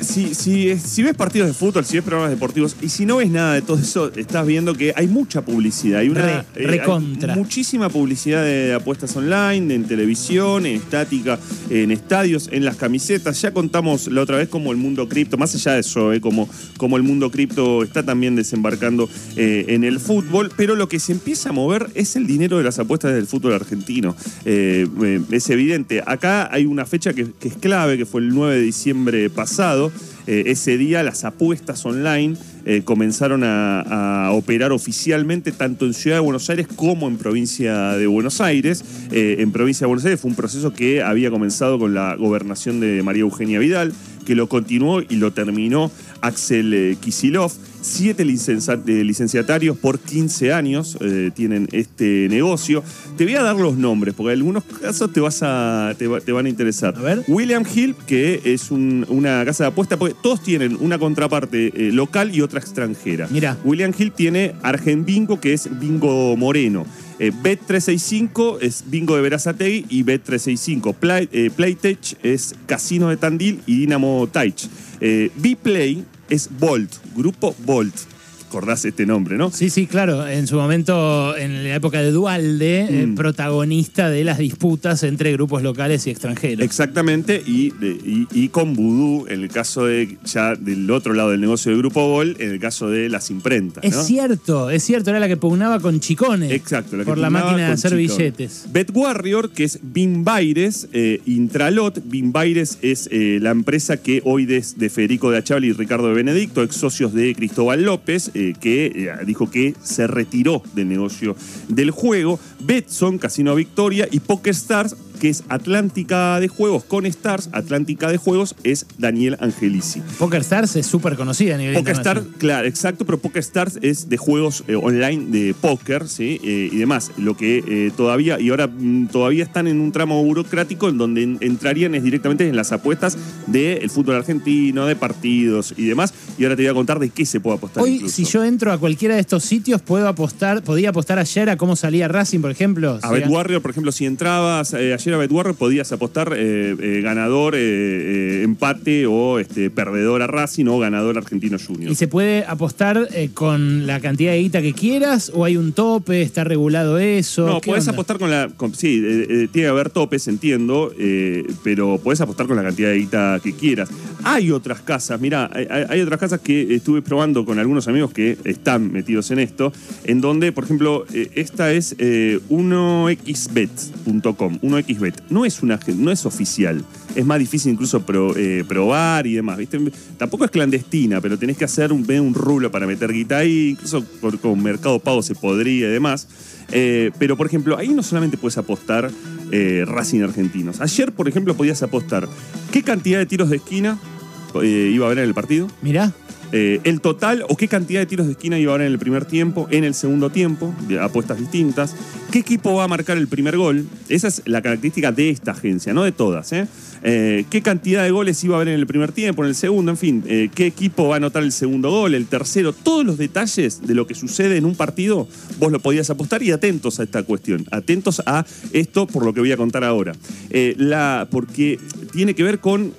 Si, si, si ves partidos de fútbol, si ves programas deportivos y si no ves nada de todo eso, estás viendo que hay mucha publicidad. Hay una Re, eh, hay recontra. muchísima publicidad de apuestas online, en televisión, en estática, en estadios, en las camisetas. Ya contamos la otra vez cómo el mundo cripto, más allá de eso, eh, como, como el mundo cripto está también desembarcando eh, en el fútbol, pero lo que se empieza a mover es el dinero de las apuestas del fútbol argentino. Eh, es evidente. Acá hay una fecha que, que es clave, que fue el 9 de diciembre pasado. Eh, ese día las apuestas online eh, comenzaron a, operar oficialmente tanto en Ciudad de Buenos Aires como en provincia de Buenos Aires. Eh, en provincia de Buenos Aires fue un proceso que había comenzado con la gobernación de María Eugenia Vidal, que lo continuó y lo terminó Axel Kisilov. Siete licenciatarios por 15 años eh, tienen este negocio. Te voy a dar los nombres, porque en algunos casos te, vas a, te, va- te van a interesar. A ver. William Hill, que es un- una casa de apuesta, porque todos tienen una contraparte eh, local y otra extranjera. Mirá. William Hill tiene Argen Bingo, que es Bingo Moreno. Eh, Bet365 es Bingo de Verazategui y Bet365. Play, eh, Playtech es Casino de Tandil y Dinamo Taich. Eh, Bplay es Volt, Grupo Volt. Acordás este nombre, ¿no? Sí, sí, claro. En su momento, en la época de Dualde, eh, Mm. protagonista de las disputas entre grupos locales y extranjeros. Exactamente, y, de- y- y con Vudú, en el caso de ya del otro lado del negocio del Grupo Bol, en el caso de las imprentas. Es cierto, es cierto, era la que pugnaba con chicones. Exacto, la que por la máquina de hacer billetes. Bet Warrior, que es Binbaires, eh, Intralot. Binbaires es eh, la empresa que hoy es de Federico de Achával y Ricardo de Benedicto, ex socios de Cristóbal López, eh, que eh, dijo que se retiró del negocio del juego. Betson, Casino Victoria y PokerStars, que es Atlántica de Juegos con Stars. Atlántica de Juegos es Daniel Angelici. Poker Stars es súper conocida a nivel PokerStars, internacional. claro, exacto, pero PokerStars es de juegos eh, online de póker, ¿sí? Eh, y demás. Lo que eh, todavía, y ahora mm, todavía están en un tramo burocrático en donde en- entrarían es directamente en las apuestas del fútbol argentino, de partidos y demás. Y ahora te voy a contar de qué se puede apostar. Hoy, incluso. si yo entro a cualquiera de estos sitios, puedo apostar, podía apostar ayer a cómo salía Racing, por ejemplo. A Bet Warrior, por ejemplo, si entrabas eh, ayer a Bet Warrior, podías apostar eh, eh, ganador, eh, empate o este, perdedor a Racing o ganador argentino junior. ¿Y se puede apostar con la cantidad de guita que quieras? ¿O hay un tope? ¿Está regulado eso? No, ¿Qué podés onda? apostar con la. con- sí, tiene que haber topes, entiendo, pero podés apostar con la cantidad de guita que quieras. Hay otras casas, mira, hay, otras casas que estuve probando con algunos amigos que están metidos en esto, en donde, por ejemplo, eh, esta es eh, 1xbet.com, 1xbet. No es, una, no es oficial. Es más difícil incluso eh, probar y demás, ¿viste? Tampoco es clandestina, pero tenés que hacer un, un para meter guita ahí, incluso con Mercado Pago se podría y demás. Eh, pero, por ejemplo, ahí no solamente puedes apostar eh, Racing argentinos. Ayer, por ejemplo, podías apostar qué cantidad de tiros de esquina eh, iba a haber en el partido, Mirá, eh, el total o qué cantidad de tiros de esquina iba a haber en el primer tiempo, en el segundo tiempo, de apuestas distintas, qué equipo va a marcar el primer gol. Esa es la característica de esta agencia, no de todas. ¿eh? Eh, qué cantidad de goles iba a haber en el primer tiempo, en el segundo, en fin, qué equipo va a anotar el segundo gol, el tercero, todos los detalles de lo que sucede en un partido, vos lo podías apostar y atentos a esta cuestión, atentos a esto por lo que voy a contar ahora. Porque tiene que ver con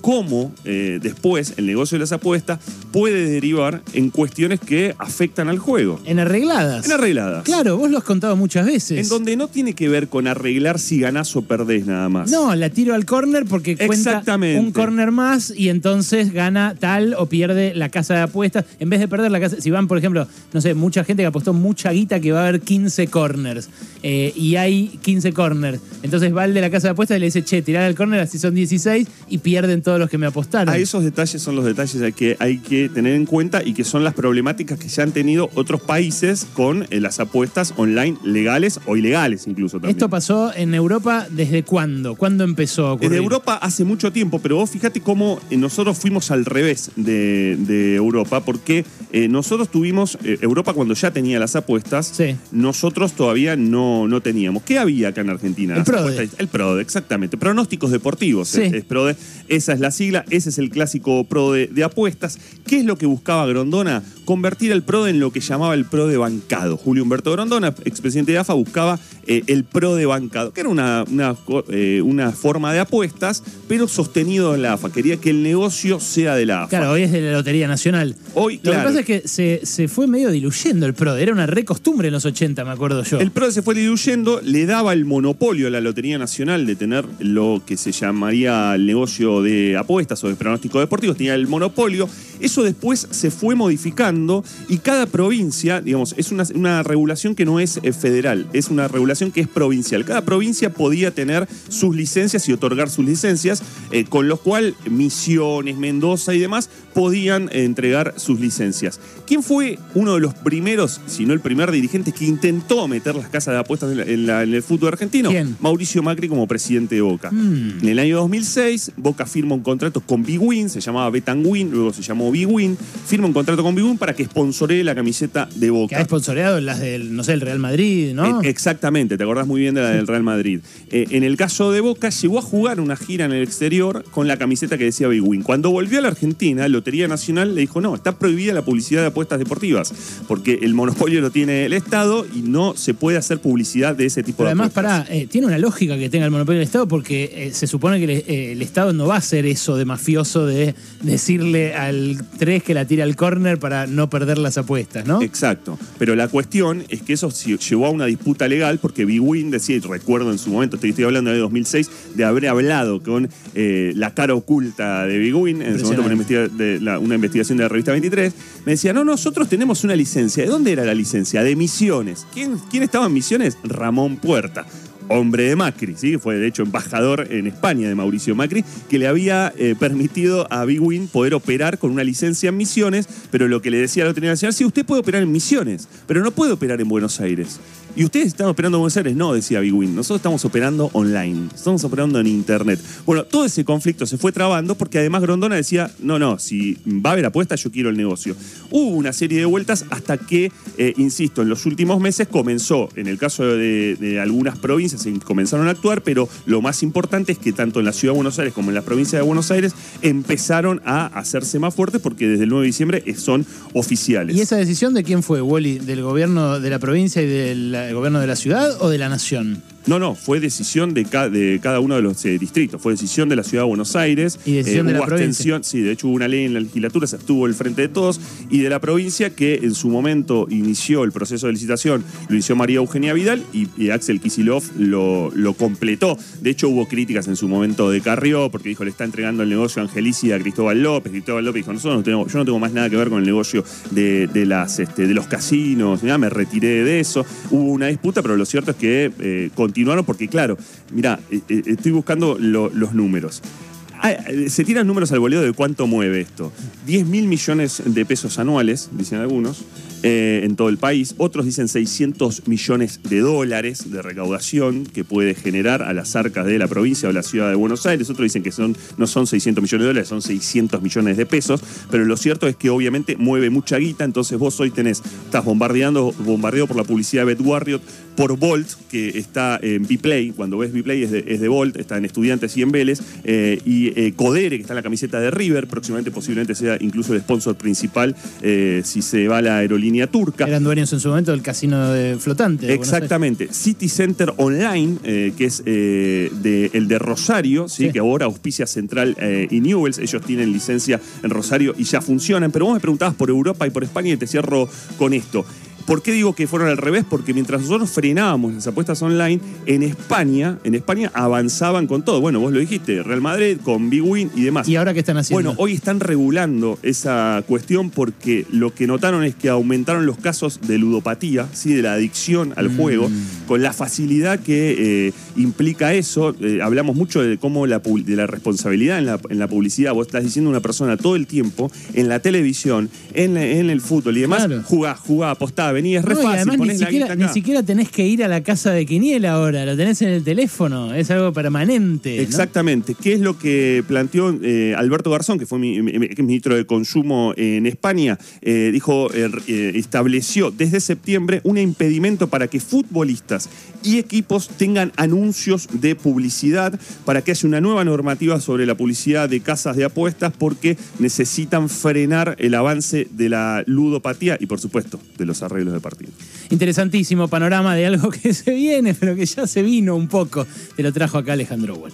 cómo después el negocio de las apuestas puede derivar en cuestiones que afectan al juego. en arregladas. En arregladas. Claro, vos lo has contado muchas veces. En donde no tiene que ver con arreglar si ganás o perdés nada más. No, la tiro al córner porque cuenta un córner más y entonces gana tal o pierde la casa de apuestas. En vez de perder la casa, si van, por ejemplo, no sé, mucha gente que apostó mucha guita que va a haber 15 corners eh, y hay 15 corners. Entonces va el de la casa de apuestas y le dice, che, tirar al córner así son 16 y pierden todos los que me apostaron. A esos detalles son los detalles que hay que tener en cuenta y que son las problemáticas que ya han tenido otros países con eh, las apuestas online legales o ilegales incluso también. Esto pasó en Europa desde cuándo? ¿Cuándo empezó a ocurrir? Desde Europa hace mucho tiempo, pero vos fíjate cómo eh, nosotros fuimos al revés de, de Europa, porque Eh, nosotros tuvimos, eh, Europa cuando ya tenía las apuestas, Sí. nosotros todavía no, no teníamos. ¿Qué había acá en Argentina? El Las PRODE. apuestas- El PRODE, exactamente. Pronósticos deportivos Sí. es, es PRODE. Esa es la sigla, ese es el clásico PRODE de apuestas. ¿Qué es lo que buscaba Grondona? Convertir el PRODE en lo que llamaba el PRODE bancado. Julio Humberto Grondona, expresidente de AFA, buscaba eh, el PRODE bancado, que era una, una, co- eh, una forma de apuestas, pero sostenido en la AFA. Quería que el negocio sea de la AFA. Claro, hoy es de la Lotería Nacional. Hoy, Lo que pasa es que se, se fue medio diluyendo el PRO. Era una recostumbre en los 80, me acuerdo yo. El PRO se fue diluyendo, le daba el monopolio a la Lotería Nacional de tener lo que se llamaría el negocio de apuestas o de pronósticos deportivos, tenía el monopolio. Eso después se fue modificando y cada provincia, digamos, es una, regulación que no es eh, federal, es una regulación que es provincial. Cada provincia podía tener sus licencias y otorgar sus licencias, eh, con lo cual Misiones, Mendoza y demás podían entregar sus licencias. ¿Quién fue uno de los primeros, si no el primer dirigente, que intentó meter las casas de apuestas en, la- en la- en el fútbol argentino? ¿Quién? Mauricio Macri como presidente de Boca. Mm. En el año 2006, Boca firma un contrato con Bwin, se llamaba Betanwin, luego se llamó Bwin, firma un contrato con Bwin para que sponsoree la camiseta de Que Boca. ha esponsoreado las del, no sé, el Real Madrid, ¿no? Eh, Exactamente, te acordás muy bien de la del Real Madrid. Eh, en el caso de Boca, llegó a jugar una gira en el exterior con la camiseta que decía Big Win. Cuando volvió a la Argentina, Lotería Nacional le dijo, no, está prohibida la publicidad de apuestas deportivas, porque el monopolio lo tiene el Estado y no se puede hacer publicidad de ese tipo Pero de además, apuestas. pará, eh, tiene una lógica que tenga el monopolio del Estado porque eh, se supone que el, eh, el Estado no va a hacer eso de mafioso de decirle al 3 que la tira al córner para no perder las apuestas, ¿no? Exacto. Pero la cuestión es que eso llevó a una disputa legal porque Big Win decía, y recuerdo en su momento, estoy, estoy hablando de 2006, de haber hablado con eh, la cara oculta de Big Win, en su momento por investiga- la- una investigación de la revista 23, me decía, no, nosotros tenemos una licencia. ¿De dónde era la licencia? De Misiones. ¿Quién, quién estaba en Misiones? Ramón Puerta. Hombre de Macri, ¿sí? fue de hecho embajador en España de Mauricio Macri, que le había eh, permitido a Big Win poder operar con una licencia en Misiones, pero lo que le decía a la Lotería Nacional, sí, usted puede operar en Misiones, pero no puede operar en Buenos Aires. ¿Y ustedes están operando en Buenos Aires? No, decía Big Win. Nosotros estamos operando online. Estamos operando en Internet. Bueno, todo ese conflicto se fue trabando porque además Grondona decía, no, no, si va a haber apuestas, yo quiero el negocio. Hubo una serie de vueltas hasta que, eh, insisto, en los últimos meses comenzó, en el caso de algunas provincias, comenzaron a actuar, pero lo más importante es que tanto en la Ciudad de Buenos Aires como en la provincia de Buenos Aires empezaron a hacerse más fuertes porque desde el 9 de diciembre son oficiales. ¿Y esa decisión de quién fue, Wally? ¿Del gobierno de la provincia y del gobierno de la ciudad o de la nación? No, no, fue decisión de, ca- de cada uno de los eh, distritos, fue decisión de la Ciudad de Buenos Aires. Y decisión de hubo la provincia. abstención, sí, de hecho hubo una ley en la legislatura, se estuvo el frente de todos, y de la provincia que en su momento inició el proceso de licitación, lo inició María Eugenia Vidal y, y Axel Kisilov lo, lo completó. De hecho hubo críticas en su momento de Carrió, porque dijo, le está entregando el negocio a Angelici y a Cristóbal López. Cristóbal López dijo, nosotros no tenemos, yo no tengo más nada que ver con el negocio de, de las, este, de los casinos, nada, me retiré de eso. Hubo una disputa, pero lo cierto es que eh, continuaron porque, claro, mira, eh, eh, estoy buscando lo- los números. Ah, eh, Se tiran números al boleo de cuánto mueve esto. 10 mil millones de pesos anuales, dicen algunos, en todo el país. Otros dicen 600 millones de dólares de recaudación que puede generar a las arcas de la provincia o la ciudad de Buenos Aires. Otros dicen que son, no son 600 millones de dólares, son 600 millones de pesos. Pero lo cierto es que obviamente mueve mucha guita. Entonces vos hoy tenés, estás bombardeando, bombardeado por la publicidad de Bet Warrior, por Volt, que está en Bplay. Cuando ves Bplay es de, es de Volt, está en Estudiantes y en Vélez. eh, y eh, Codere, que está en la camiseta de River, próximamente posiblemente sea incluso el sponsor principal eh, si se va la aerolínea turca. Eran dueños en su momento del casino de flotante. de. Exactamente. City Center Online, eh, que es de- el de Rosario, ¿sí? Sí. que ahora auspicia Central y Newells. Ellos tienen licencia en Rosario y ya funcionan. Pero vos me preguntabas por Europa y por España y te cierro con esto. ¿Por qué digo que fueron al revés? Porque mientras nosotros frenábamos las apuestas online, en España, en España avanzaban con todo. Bueno, vos lo dijiste, Real Madrid, con Big Win y demás. ¿Y ahora qué están haciendo? Bueno, hoy están regulando esa cuestión porque lo que notaron es que aumentaron los casos de ludopatía, ¿sí? de la adicción al Mm. juego, con la facilidad que eh, implica eso. Eh, hablamos mucho de cómo la, de la responsabilidad en la, en la publicidad. Vos estás diciendo a una persona todo el tiempo, en la televisión, en, la- en el fútbol y demás, Claro. jugá, jugá, apostá, vení, es re No, y fácil, además ni siquiera, ni siquiera tenés que ir a la casa de Quiniela ahora, lo tenés en el teléfono, es algo permanente. ¿no? Exactamente. ¿Qué es lo que planteó eh, Alberto Garzón, que fue mi- ministro de Consumo en España? Eh, dijo, eh, estableció desde septiembre un impedimento para que futbolistas y equipos tengan anuncios de publicidad, para que haya una nueva normativa sobre la publicidad de casas de apuestas, porque necesitan frenar el avance de la ludopatía y, por supuesto, de los arreglos de partido. Interesantísimo panorama de algo que se viene, pero que ya se vino un poco. Te lo trajo acá Alejandro Wall.